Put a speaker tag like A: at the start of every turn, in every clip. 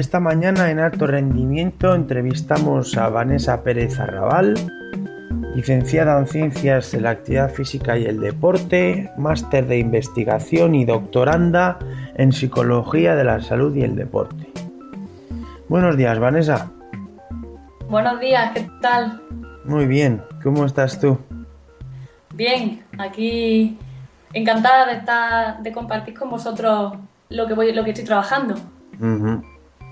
A: Esta mañana en Alto Rendimiento entrevistamos a Vanessa Pérez Arrabal, licenciada en Ciencias de la Actividad Física y el Deporte, máster de investigación y doctoranda en Psicología de la Salud y el Deporte. Buenos días, Vanessa.
B: Buenos días, ¿qué tal?
A: Muy bien, ¿cómo estás tú?
B: Bien, aquí encantada de estar, de compartir con vosotros lo que voy, lo que estoy trabajando.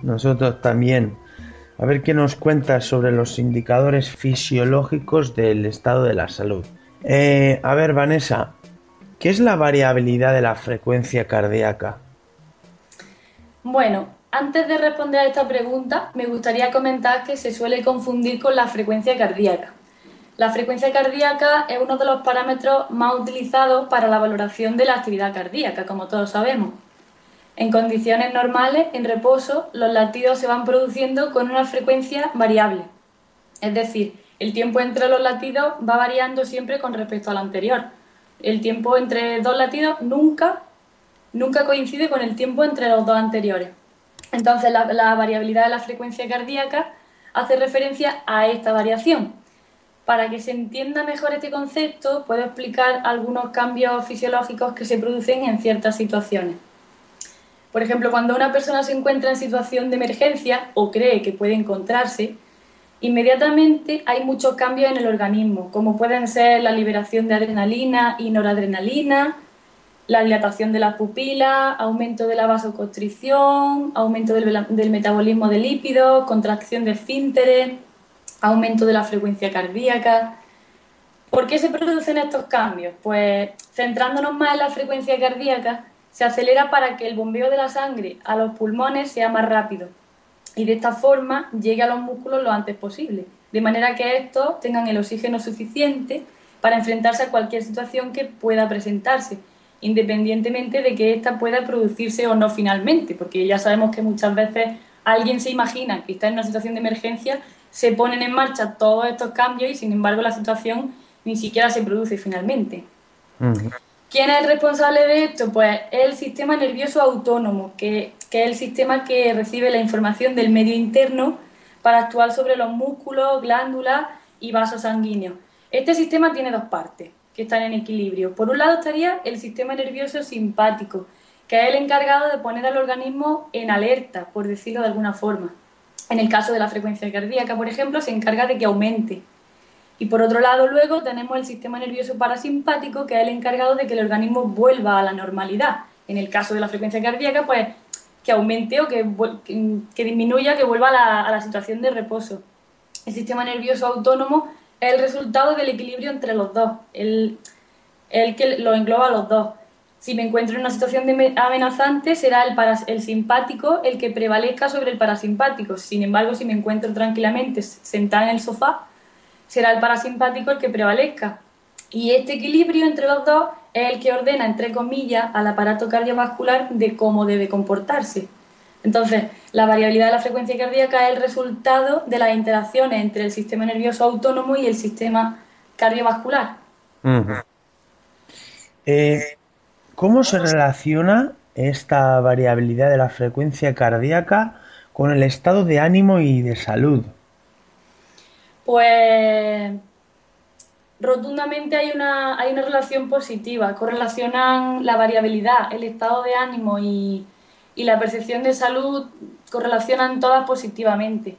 A: Nosotros también. A ver qué nos cuentas sobre los indicadores fisiológicos del estado de la salud. Eh, a ver, Vanessa, ¿qué es la variabilidad de la frecuencia cardíaca?
B: Bueno, antes de responder a esta pregunta, me gustaría comentar que se suele confundir con la frecuencia cardíaca. La frecuencia cardíaca es uno de los parámetros más utilizados para la valoración de la actividad cardíaca, como todos sabemos. En condiciones normales, en reposo, los latidos se van produciendo con una frecuencia variable. Es decir, el tiempo entre los latidos va variando siempre con respecto al anterior. El tiempo entre dos latidos nunca, nunca coincide con el tiempo entre los dos anteriores. Entonces, la, la variabilidad de la frecuencia cardíaca hace referencia a esta variación. Para que se entienda mejor este concepto, puedo explicar algunos cambios fisiológicos que se producen en ciertas situaciones. Por ejemplo, cuando una persona se encuentra en situación de emergencia o cree que puede encontrarse, inmediatamente hay muchos cambios en el organismo, como pueden ser la liberación de adrenalina y noradrenalina, la dilatación de las pupilas, aumento de la vasoconstricción, aumento del, del metabolismo de lípidos, contracción de esfínteres, aumento de la frecuencia cardíaca. ¿Por qué se producen estos cambios? Pues centrándonos más en la frecuencia cardíaca, se acelera para que el bombeo de la sangre a los pulmones sea más rápido y de esta forma llegue a los músculos lo antes posible, de manera que estos tengan el oxígeno suficiente para enfrentarse a cualquier situación que pueda presentarse, independientemente de que ésta pueda producirse o no finalmente, porque ya sabemos que muchas veces alguien se imagina que está en una situación de emergencia, se ponen en marcha todos estos cambios y sin embargo la situación ni siquiera se produce finalmente. ¿Quién es el responsable de esto? Pues el sistema nervioso autónomo, que, es el sistema que recibe la información del medio interno para actuar sobre los músculos, glándulas y vasos sanguíneos. Este sistema tiene dos partes que están en equilibrio. Por un lado estaría el sistema nervioso simpático, que es el encargado de poner al organismo en alerta, por decirlo de alguna forma. En el caso de la frecuencia cardíaca, por ejemplo, se encarga de que aumente. Y por otro lado, luego tenemos el sistema nervioso parasimpático, que es el encargado de que el organismo vuelva a la normalidad. En el caso de la frecuencia cardíaca, pues que aumente o que, que, disminuya, que vuelva a la, a la, situación de reposo. El sistema nervioso autónomo es el resultado del equilibrio entre los dos, el, el que lo engloba a los dos. Si me encuentro en una situación amenazante, será el, el simpático el que prevalezca sobre el parasimpático. Sin embargo, si me encuentro tranquilamente sentada en el sofá, será el parasimpático el que prevalezca. Y este equilibrio entre los dos es el que ordena, entre comillas, al aparato cardiovascular de cómo debe comportarse. Entonces, la variabilidad de la frecuencia cardíaca es el resultado de las interacciones entre el sistema nervioso autónomo y el sistema cardiovascular.
A: eh, ¿Cómo se relaciona esta variabilidad de la frecuencia cardíaca con el estado de ánimo y de salud?
B: Pues rotundamente hay una, hay una relación positiva, correlacionan la variabilidad, el estado de ánimo y, y la percepción de salud, correlacionan todas positivamente.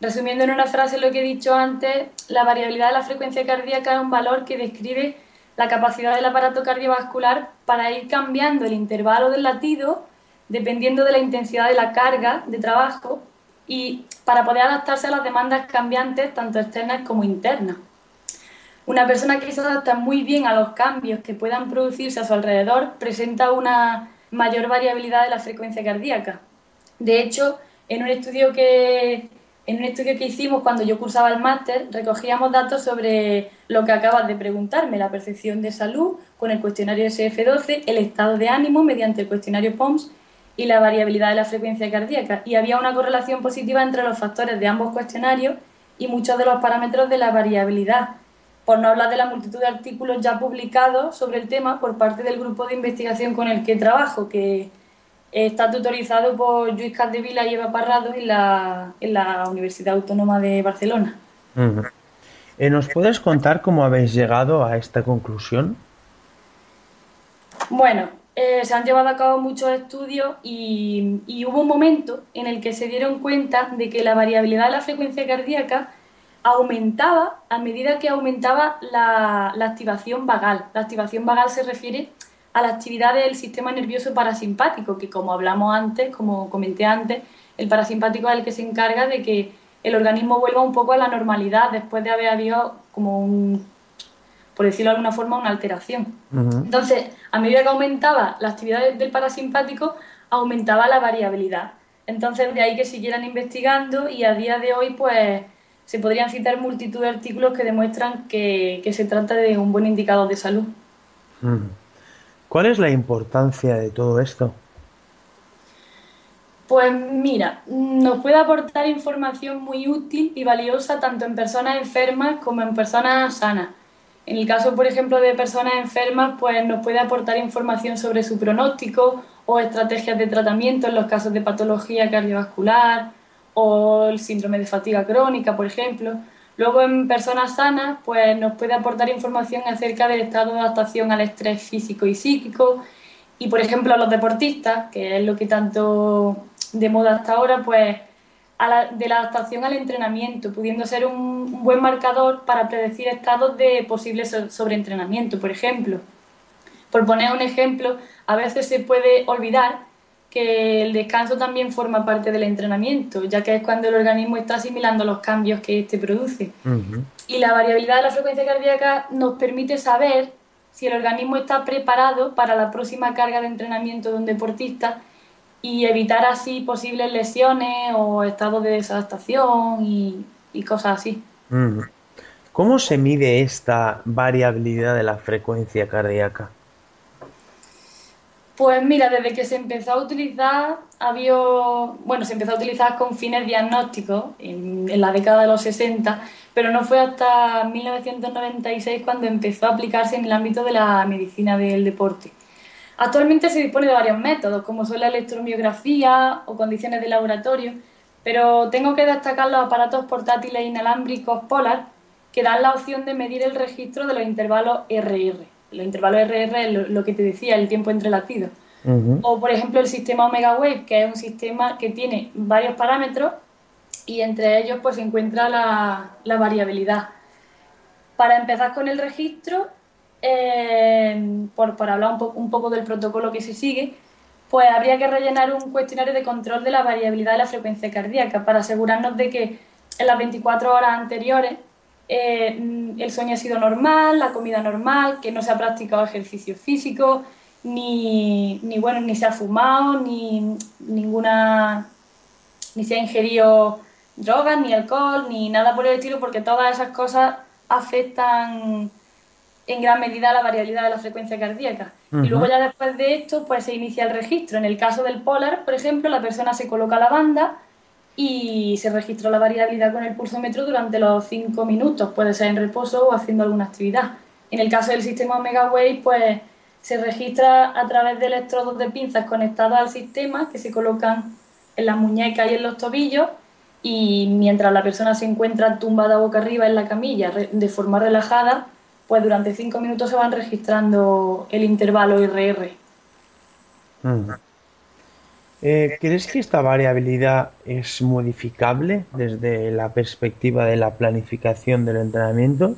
B: Resumiendo en una frase lo que he dicho antes, la variabilidad de la frecuencia cardíaca es un valor que describe la capacidad del aparato cardiovascular para ir cambiando el intervalo del latido dependiendo de la intensidad de la carga de trabajo y para poder adaptarse a las demandas cambiantes, tanto externas como internas. Una persona que se adapta muy bien a los cambios que puedan producirse a su alrededor presenta una mayor variabilidad de la frecuencia cardíaca. De hecho, en un estudio que, en un estudio que hicimos cuando yo cursaba el máster, recogíamos datos sobre lo que acabas de preguntarme, la percepción de salud con el cuestionario SF12, el estado de ánimo mediante el cuestionario POMS y la variabilidad de la frecuencia cardíaca. Y había una correlación positiva entre los factores de ambos cuestionarios y muchos de los parámetros de la variabilidad, por no hablar de la multitud de artículos ya publicados sobre el tema por parte del grupo de investigación con el que trabajo, que está tutorizado por Luis Capdevila y Eva Parrado en la, en la Universidad Autónoma de Barcelona.
A: Eh, ¿Nos puedes contar cómo habéis llegado a esta conclusión?
B: Bueno, eh, se han llevado a cabo muchos estudios y, y, hubo un momento en el que se dieron cuenta de que la variabilidad de la frecuencia cardíaca aumentaba a medida que aumentaba la, activación vagal. La activación vagal se refiere a la actividad del sistema nervioso parasimpático, que como hablamos antes, como comenté antes, el parasimpático es el que se encarga de que el organismo vuelva un poco a la normalidad después de haber habido como un, por decirlo de alguna forma, una alteración. Entonces, a medida que aumentaba la actividad del parasimpático, aumentaba la variabilidad. Entonces, de ahí que siguieran investigando y a día de hoy, pues se podrían citar multitud de artículos que demuestran que, se trata de un buen indicador de salud.
A: ¿Cuál es la importancia de todo esto?
B: Pues mira, nos puede aportar información muy útil y valiosa tanto en personas enfermas como en personas sanas. En el caso, por ejemplo, de personas enfermas, pues nos puede aportar información sobre su pronóstico o estrategias de tratamiento en los casos de patología cardiovascular, o el síndrome de fatiga crónica, por ejemplo. Luego en personas sanas, pues nos puede aportar información acerca del estado de adaptación al estrés físico y psíquico. Y por ejemplo a los deportistas, que es lo que tanto de moda hasta ahora, pues de la adaptación al entrenamiento, pudiendo ser un, buen marcador para predecir estados de posible sobreentrenamiento, por ejemplo. Por poner un ejemplo, a veces se puede olvidar que el descanso también forma parte del entrenamiento, ya que es cuando el organismo está asimilando los cambios que éste produce. Y la variabilidad de la frecuencia cardíaca nos permite saber si el organismo está preparado para la próxima carga de entrenamiento de un deportista y evitar así posibles lesiones o estados de desadaptación y, cosas así.
A: ¿Cómo se mide esta variabilidad de la frecuencia cardíaca?
B: Pues mira, desde que se empezó a utilizar, había, bueno, se empezó a utilizar con fines diagnósticos en, la década de los 60, pero no fue hasta 1996 cuando empezó a aplicarse en el ámbito de la medicina del deporte. Actualmente se dispone de varios métodos, como son la electromiografía o condiciones de laboratorio, pero tengo que destacar los aparatos portátiles inalámbricos Polar que dan la opción de medir el registro de los intervalos RR los intervalos RR es lo, que te decía, el tiempo entre latidos. O, por ejemplo, el sistema Omega Wave, que es un sistema que tiene varios parámetros y entre ellos pues se encuentra la, variabilidad. Para empezar con el registro, eh, por, hablar un, poco del protocolo que se sigue, pues habría que rellenar un cuestionario de control de la variabilidad de la frecuencia cardíaca para asegurarnos de que en las 24 horas anteriores eh, el sueño ha sido normal, la comida normal, que no se ha practicado ejercicio físico, ni, bueno, ni se ha fumado, ni ninguna, ni se ha ingerido drogas, ni alcohol, ni nada por el estilo, porque todas esas cosas afectan en gran medida la variabilidad de la frecuencia cardíaca. Y luego ya después de esto, pues se inicia el registro. En el caso del polar, por ejemplo, la persona se coloca la banda, y se registró la variabilidad con el pulsómetro durante los 5 minutos, puede ser en reposo o haciendo alguna actividad. En el caso del sistema Omega Wave, pues se registra a través de electrodos de pinzas conectados al sistema que se colocan en las muñecas y en los tobillos y mientras la persona se encuentra tumbada boca arriba en la camilla de forma relajada, pues durante 5 minutos se van registrando el intervalo RR.
A: Eh, ¿Crees que esta variabilidad es modificable desde la perspectiva de la planificación del entrenamiento?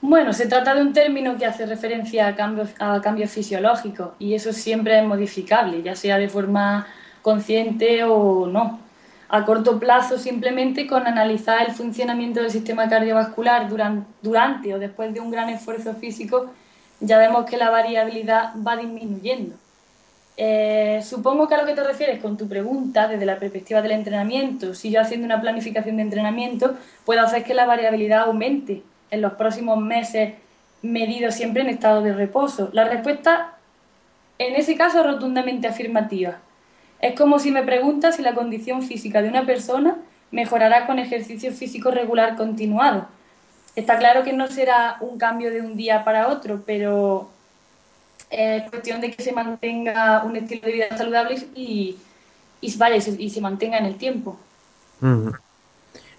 B: Bueno, se trata de un término que hace referencia a cambios, a cambios fisiológicos y eso siempre es modificable, ya sea de forma consciente o no. A corto plazo, simplemente con analizar el funcionamiento del sistema cardiovascular durante, o después de un gran esfuerzo físico, ya vemos que la variabilidad va disminuyendo. Eh, supongo que a lo que te refieres con tu pregunta, desde la perspectiva del entrenamiento, si yo haciendo una planificación de entrenamiento puedo hacer que la variabilidad aumente en los próximos meses medido siempre en estado de reposo. La respuesta en ese caso es rotundamente afirmativa. Es como si me preguntas si la condición física de una persona mejorará con ejercicio físico regular continuado. Está claro que no será un cambio de un día para otro, pero es cuestión de que se mantenga un estilo de vida saludable y, y, y, se, mantenga en el tiempo.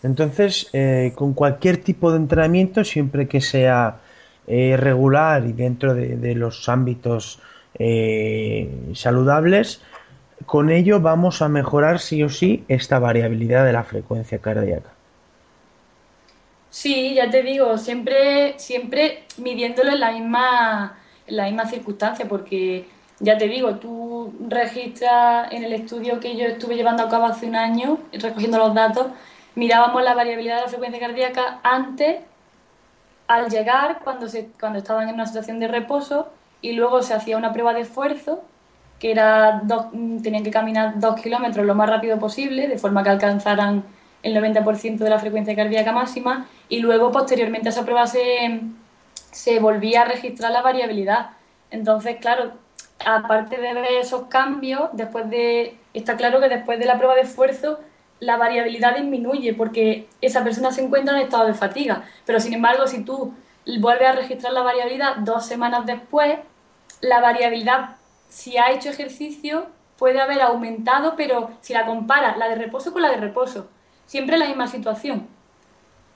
A: Entonces, eh, con cualquier tipo de entrenamiento, siempre que sea eh, regular y dentro de, los ámbitos eh, saludables, con ello vamos a mejorar sí o sí esta variabilidad de la frecuencia cardíaca.
B: Sí, ya te digo, siempre, siempre midiéndolo en la misma, en la misma circunstancia, porque ya te digo, tú registras en el estudio que yo estuve llevando a cabo hace un año, recogiendo los datos, mirábamos la variabilidad de la frecuencia cardíaca antes, al llegar, cuando, se, cuando estaban en una situación de reposo, y luego se hacía una prueba de esfuerzo, que era dos, tenían que caminar dos kilómetros lo más rápido posible, de forma que alcanzaran el 90% de la frecuencia cardíaca máxima, y luego posteriormente a esa prueba se, se volvía a registrar la variabilidad. Entonces, claro, aparte de ver esos cambios, después de, está claro que después de la prueba de esfuerzo la variabilidad disminuye porque esa persona se encuentra en estado de fatiga. Pero sin embargo, si tú vuelves a registrar la variabilidad dos semanas después, la variabilidad, si ha hecho ejercicio, puede haber aumentado, pero si la comparas la de reposo con la de reposo, siempre la misma situación.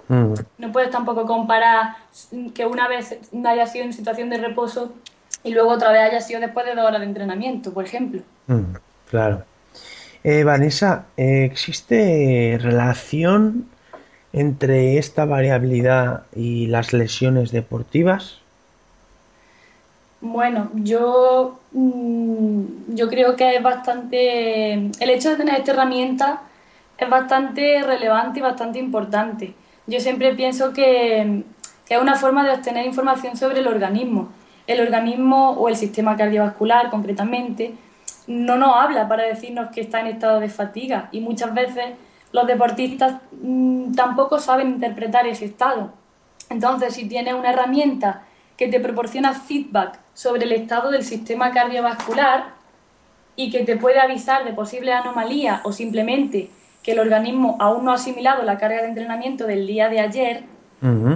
B: Mm. No puedes tampoco comparar que una vez haya sido en situación de reposo y luego otra vez haya sido después de dos horas de entrenamiento, por ejemplo.
A: Mm, claro. Eh, Vanessa, ¿existe relación entre esta variabilidad y las lesiones deportivas?
B: Bueno, yo, mm, yo creo que es bastante. El hecho de tener esta herramienta es bastante relevante y bastante importante. Yo siempre pienso que, es una forma de obtener información sobre el organismo. El organismo o el sistema cardiovascular, concretamente, no nos habla para decirnos que está en estado de fatiga y muchas veces los deportistas mm, tampoco saben interpretar ese estado. Entonces, si tienes una herramienta que te proporciona feedback sobre el estado del sistema cardiovascular y que te puede avisar de posibles anomalías o simplemente que el organismo aún no ha asimilado la carga de entrenamiento del día de ayer,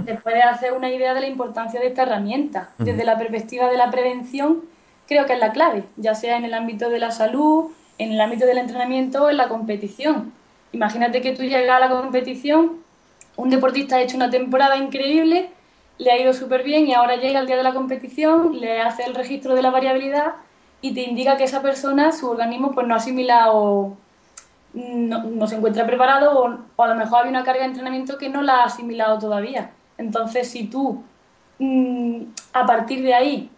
B: te puede hacer una idea de la importancia de esta herramienta. Desde la perspectiva de la prevención, creo que es la clave, ya sea en el ámbito de la salud, en el ámbito del entrenamiento o en la competición. Imagínate que tú llegas a la competición, un deportista ha hecho una temporada increíble, le ha ido súper bien y ahora llega el día de la competición, le hace el registro de la variabilidad y te indica que esa persona, su organismo, pues no ha asimilado, no, se encuentra preparado o, o, a lo mejor hay una carga de entrenamiento que no la ha asimilado todavía. Entonces, si tú mm, a partir de ahí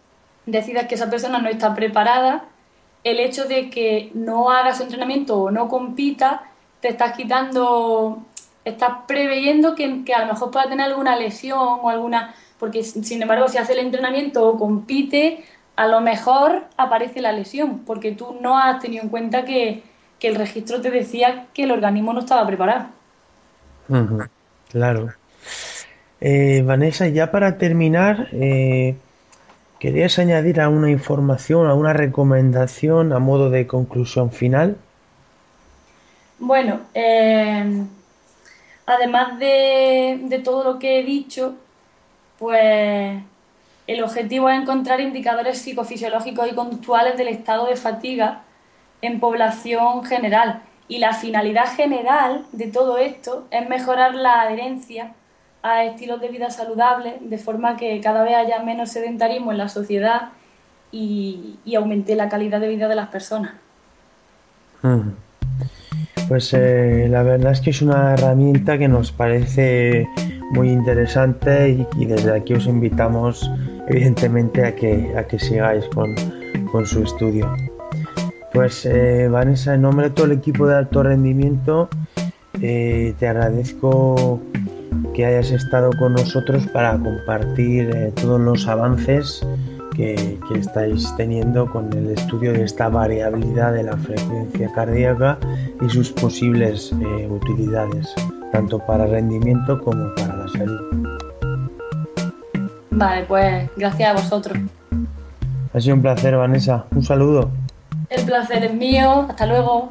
B: decidas que esa persona no está preparada, el hecho de que no hagas entrenamiento o no compita, te estás quitando, estás preveyendo que, a lo mejor pueda tener alguna lesión o alguna, porque sin embargo si hace el entrenamiento o compite, a lo mejor aparece la lesión, porque tú no has tenido en cuenta que, el registro te decía que el organismo no estaba preparado.
A: Claro. Eh, Vanessa, ya para terminar, eh, ¿Querías añadir alguna información, alguna recomendación a modo de conclusión final?
B: Bueno, eh, además de, todo lo que he dicho, pues el objetivo es encontrar indicadores psicofisiológicos y conductuales del estado de fatiga en población general. Y la finalidad general de todo esto es mejorar la adherencia a estilos de vida saludables, de forma que cada vez haya menos sedentarismo en la sociedad y, aumente la calidad de vida de las personas.
A: Pues eh, la verdad es que es una herramienta que nos parece muy interesante y, desde aquí os invitamos evidentemente a que, a que sigáis con, con su estudio. Pues eh, Vanessa, en nombre de todo el equipo de alto rendimiento, eh, te agradezco que hayas estado con nosotros para compartir todos los avances que, estáis teniendo con el estudio de esta variabilidad de la frecuencia cardíaca y sus posibles utilidades, tanto para rendimiento como para la salud.
B: Vale, pues gracias a vosotros.
A: Ha sido un placer, Vanessa. Un saludo.
B: El placer es mío. Hasta luego.